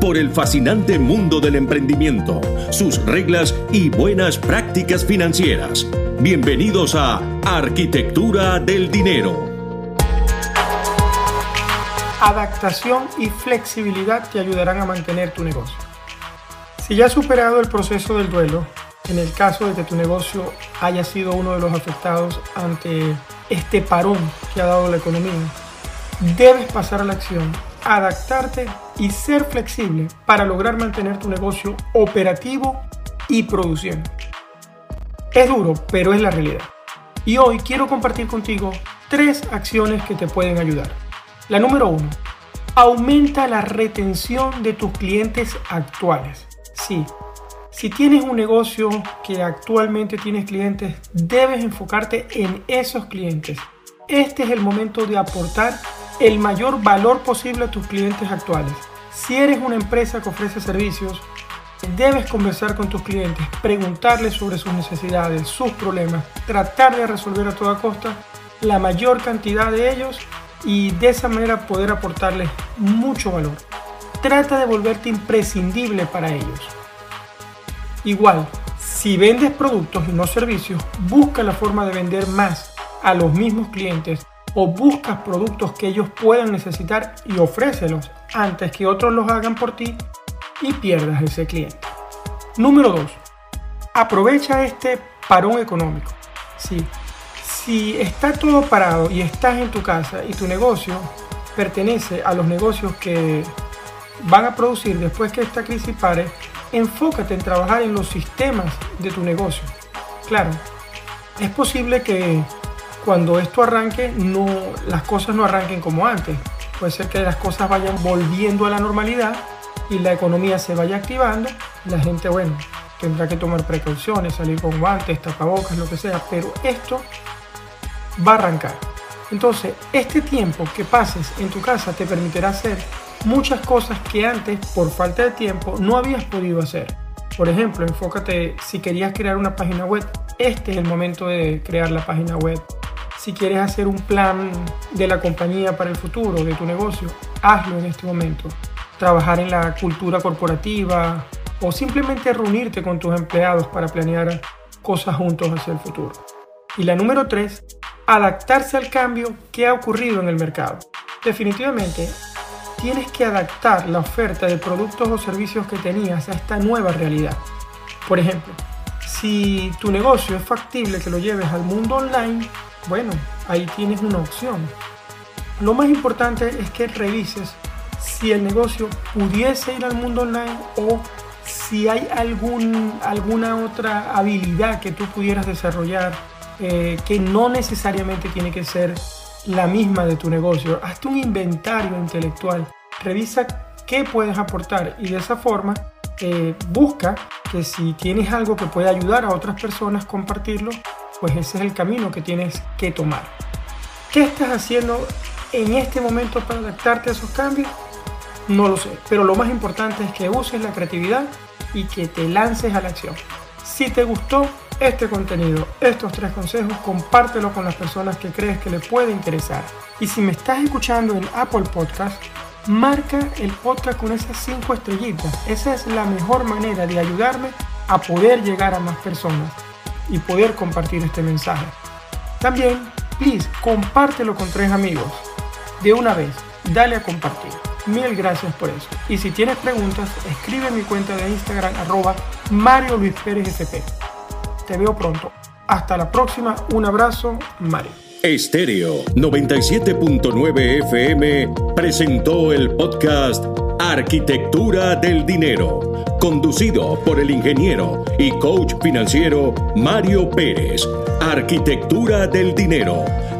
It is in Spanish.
por el fascinante mundo del emprendimiento, sus reglas y buenas prácticas financieras. Bienvenidos a Arquitectura del Dinero. Adaptación y flexibilidad te ayudarán a mantener tu negocio. Si ya has superado el proceso del duelo, en el caso de que tu negocio haya sido uno de los afectados ante este parón que ha dado la economía, debes pasar a la acción adaptarte y ser flexible para lograr mantener tu negocio operativo y produciendo. Es duro, pero es la realidad. Y hoy quiero compartir contigo tres acciones que te pueden ayudar. La número uno, aumenta la retención de tus clientes actuales. Sí, si tienes un negocio que actualmente tienes clientes, debes enfocarte en esos clientes. Este es el momento de aportar el mayor valor posible a tus clientes actuales. Si eres una empresa que ofrece servicios, debes conversar con tus clientes, preguntarles sobre sus necesidades, sus problemas, tratar de resolver a toda costa la mayor cantidad de ellos y de esa manera poder aportarles mucho valor. Trata de volverte imprescindible para ellos. Igual, si vendes productos y no servicios, busca la forma de vender más a los mismos clientes o buscas productos que ellos puedan necesitar y ofrécelos antes que otros los hagan por ti y pierdas ese cliente. Número 2. Aprovecha este parón económico. Sí, si está todo parado y estás en tu casa y tu negocio pertenece a los negocios que van a producir después que esta crisis pare, enfócate en trabajar en los sistemas de tu negocio. Claro, es posible que cuando esto arranque, no, las cosas no arranquen como antes. Puede ser que las cosas vayan volviendo a la normalidad y la economía se vaya activando. La gente, bueno, tendrá que tomar precauciones, salir con guantes, tapabocas, lo que sea, pero esto va a arrancar. Entonces, este tiempo que pases en tu casa te permitirá hacer muchas cosas que antes, por falta de tiempo, no habías podido hacer. Por ejemplo, enfócate si querías crear una página web, este es el momento de crear la página web si quieres hacer un plan de la compañía para el futuro, de tu negocio, hazlo en este momento. Trabajar en la cultura corporativa o simplemente reunirte con tus empleados para planear cosas juntos hacia el futuro. Y la número tres, adaptarse al cambio que ha ocurrido en el mercado. Definitivamente, tienes que adaptar la oferta de productos o servicios que tenías a esta nueva realidad. Por ejemplo, si tu negocio es factible que lo lleves al mundo online, bueno, ahí tienes una opción. Lo más importante es que revises si el negocio pudiese ir al mundo online o si hay algún, alguna otra habilidad que tú pudieras desarrollar eh, que no necesariamente tiene que ser la misma de tu negocio. Hazte un inventario intelectual, revisa qué puedes aportar y de esa forma eh, busca que si tienes algo que pueda ayudar a otras personas, compartirlo pues ese es el camino que tienes que tomar. ¿Qué estás haciendo en este momento para adaptarte a esos cambios? No lo sé, pero lo más importante es que uses la creatividad y que te lances a la acción. Si te gustó este contenido, estos tres consejos, compártelo con las personas que crees que le puede interesar. Y si me estás escuchando en Apple Podcast, marca el podcast con esas cinco estrellitas. Esa es la mejor manera de ayudarme a poder llegar a más personas y poder compartir este mensaje. También, please, compártelo con tres amigos. De una vez, dale a compartir. Mil gracias por eso. Y si tienes preguntas, escribe en mi cuenta de Instagram arroba Mario Luis Pérez FP. Te veo pronto. Hasta la próxima. Un abrazo, Mario. Estéreo 97.9 FM presentó el podcast Arquitectura del Dinero, conducido por el ingeniero y coach financiero Mario Pérez. Arquitectura del Dinero